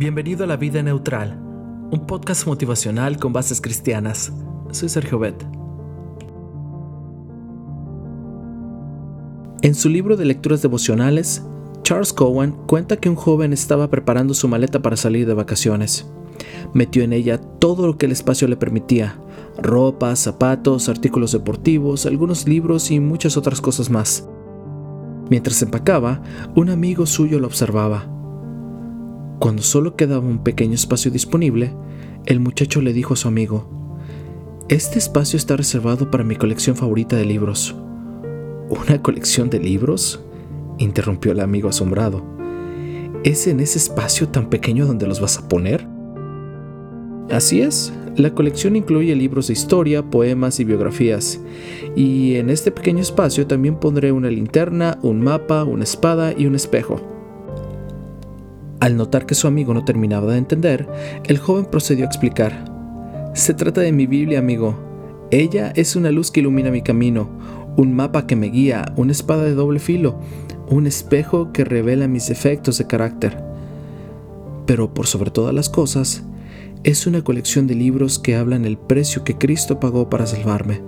Bienvenido a La Vida Neutral, un podcast motivacional con bases cristianas. Soy Sergio Bet. En su libro de lecturas devocionales, Charles Cowan cuenta que un joven estaba preparando su maleta para salir de vacaciones. Metió en ella todo lo que el espacio le permitía, ropa, zapatos, artículos deportivos, algunos libros y muchas otras cosas más. Mientras empacaba, un amigo suyo lo observaba. Cuando solo quedaba un pequeño espacio disponible, el muchacho le dijo a su amigo, Este espacio está reservado para mi colección favorita de libros. ¿Una colección de libros? interrumpió el amigo asombrado. ¿Es en ese espacio tan pequeño donde los vas a poner? Así es, la colección incluye libros de historia, poemas y biografías, y en este pequeño espacio también pondré una linterna, un mapa, una espada y un espejo. Al notar que su amigo no terminaba de entender, el joven procedió a explicar. Se trata de mi Biblia, amigo. Ella es una luz que ilumina mi camino, un mapa que me guía, una espada de doble filo, un espejo que revela mis defectos de carácter. Pero por sobre todas las cosas, es una colección de libros que hablan el precio que Cristo pagó para salvarme.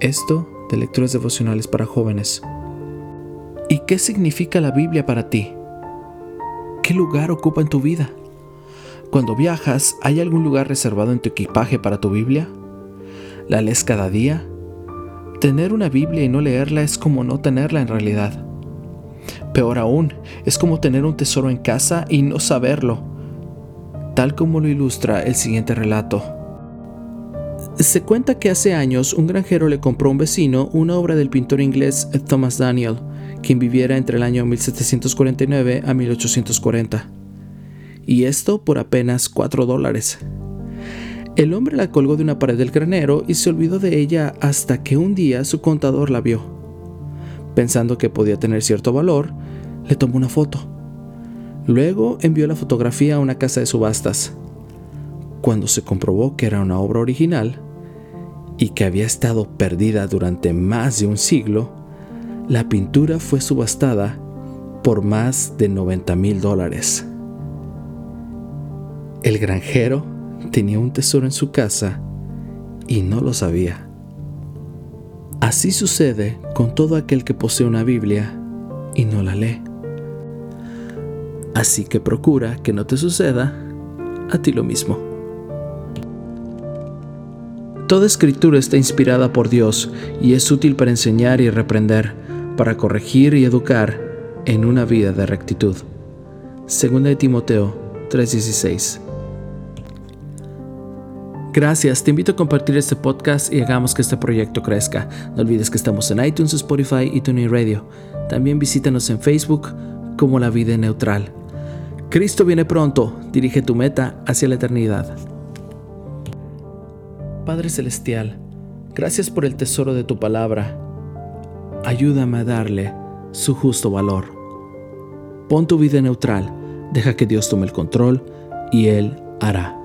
Esto de lecturas devocionales para jóvenes. ¿Y qué significa la Biblia para ti? ¿Qué lugar ocupa en tu vida? Cuando viajas, ¿hay algún lugar reservado en tu equipaje para tu Biblia? ¿La lees cada día? Tener una Biblia y no leerla es como no tenerla en realidad. Peor aún, es como tener un tesoro en casa y no saberlo tal como lo ilustra el siguiente relato. Se cuenta que hace años un granjero le compró a un vecino una obra del pintor inglés Thomas Daniel, quien viviera entre el año 1749 a 1840. Y esto por apenas 4 dólares. El hombre la colgó de una pared del granero y se olvidó de ella hasta que un día su contador la vio. Pensando que podía tener cierto valor, le tomó una foto Luego envió la fotografía a una casa de subastas. Cuando se comprobó que era una obra original y que había estado perdida durante más de un siglo, la pintura fue subastada por más de 90 mil dólares. El granjero tenía un tesoro en su casa y no lo sabía. Así sucede con todo aquel que posee una Biblia y no la lee. Así que procura que no te suceda a ti lo mismo. Toda escritura está inspirada por Dios y es útil para enseñar y reprender, para corregir y educar en una vida de rectitud. Segunda de Timoteo 3:16. Gracias, te invito a compartir este podcast y hagamos que este proyecto crezca. No olvides que estamos en iTunes, Spotify y TuneIn Radio. También visítanos en Facebook como La Vida Neutral. Cristo viene pronto, dirige tu meta hacia la eternidad. Padre Celestial, gracias por el tesoro de tu palabra. Ayúdame a darle su justo valor. Pon tu vida neutral, deja que Dios tome el control y Él hará.